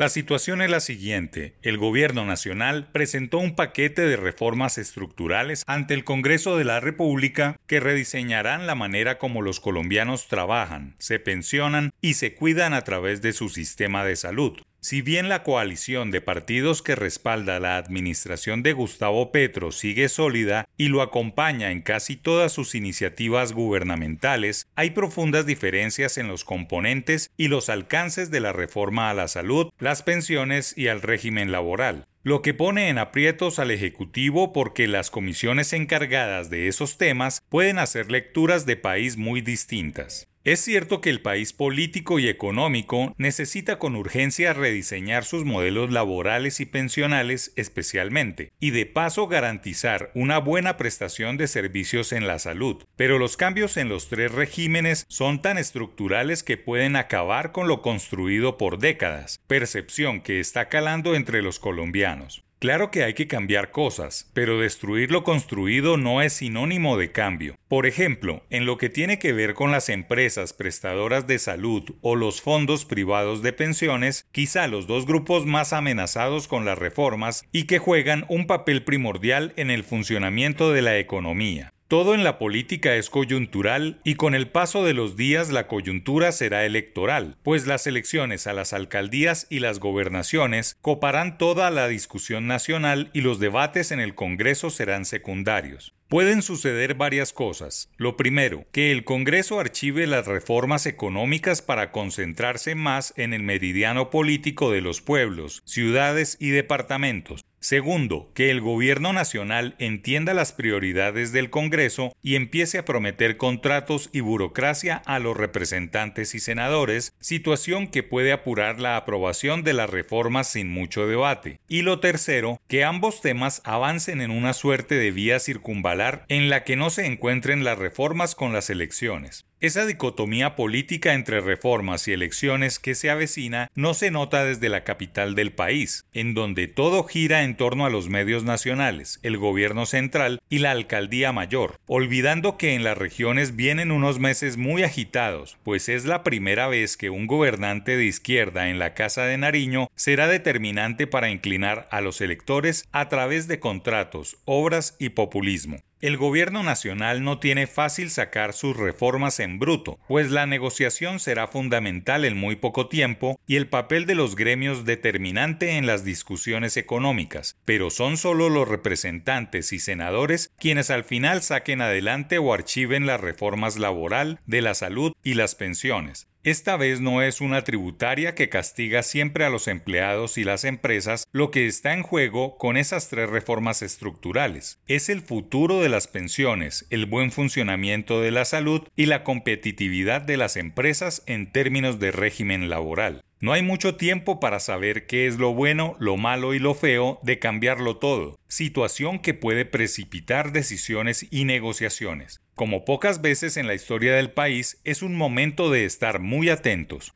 La situación es la siguiente. El gobierno nacional presentó un paquete de reformas estructurales ante el Congreso de la República que rediseñarán la manera como los colombianos trabajan, se pensionan y se cuidan a través de su sistema de salud. Si bien la coalición de partidos que respalda la administración de Gustavo Petro sigue sólida y lo acompaña en casi todas sus iniciativas gubernamentales, hay profundas diferencias en los componentes y los alcances de la reforma a la salud, las pensiones y al régimen laboral lo que pone en aprietos al Ejecutivo porque las comisiones encargadas de esos temas pueden hacer lecturas de país muy distintas. Es cierto que el país político y económico necesita con urgencia rediseñar sus modelos laborales y pensionales especialmente, y de paso garantizar una buena prestación de servicios en la salud, pero los cambios en los tres regímenes son tan estructurales que pueden acabar con lo construido por décadas, percepción que está calando entre los colombianos. Claro que hay que cambiar cosas, pero destruir lo construido no es sinónimo de cambio. Por ejemplo, en lo que tiene que ver con las empresas prestadoras de salud o los fondos privados de pensiones, quizá los dos grupos más amenazados con las reformas y que juegan un papel primordial en el funcionamiento de la economía. Todo en la política es coyuntural y con el paso de los días la coyuntura será electoral, pues las elecciones a las alcaldías y las gobernaciones coparán toda la discusión nacional y los debates en el Congreso serán secundarios. Pueden suceder varias cosas. Lo primero, que el Congreso archive las reformas económicas para concentrarse más en el meridiano político de los pueblos, ciudades y departamentos, Segundo, que el gobierno nacional entienda las prioridades del Congreso y empiece a prometer contratos y burocracia a los representantes y senadores, situación que puede apurar la aprobación de las reformas sin mucho debate. Y lo tercero, que ambos temas avancen en una suerte de vía circunvalar en la que no se encuentren las reformas con las elecciones. Esa dicotomía política entre reformas y elecciones que se avecina no se nota desde la capital del país, en donde todo gira en torno a los medios nacionales, el gobierno central y la alcaldía mayor, olvidando que en las regiones vienen unos meses muy agitados, pues es la primera vez que un gobernante de izquierda en la Casa de Nariño será determinante para inclinar a los electores a través de contratos, obras y populismo. El gobierno nacional no tiene fácil sacar sus reformas en bruto, pues la negociación será fundamental en muy poco tiempo y el papel de los gremios determinante en las discusiones económicas, pero son solo los representantes y senadores quienes al final saquen adelante o archiven las reformas laboral, de la salud y las pensiones. Esta vez no es una tributaria que castiga siempre a los empleados y las empresas, lo que está en juego con esas tres reformas estructurales. Es el futuro de las pensiones, el buen funcionamiento de la salud y la competitividad de las empresas en términos de régimen laboral. No hay mucho tiempo para saber qué es lo bueno, lo malo y lo feo de cambiarlo todo, situación que puede precipitar decisiones y negociaciones. Como pocas veces en la historia del país, es un momento de estar muy atentos.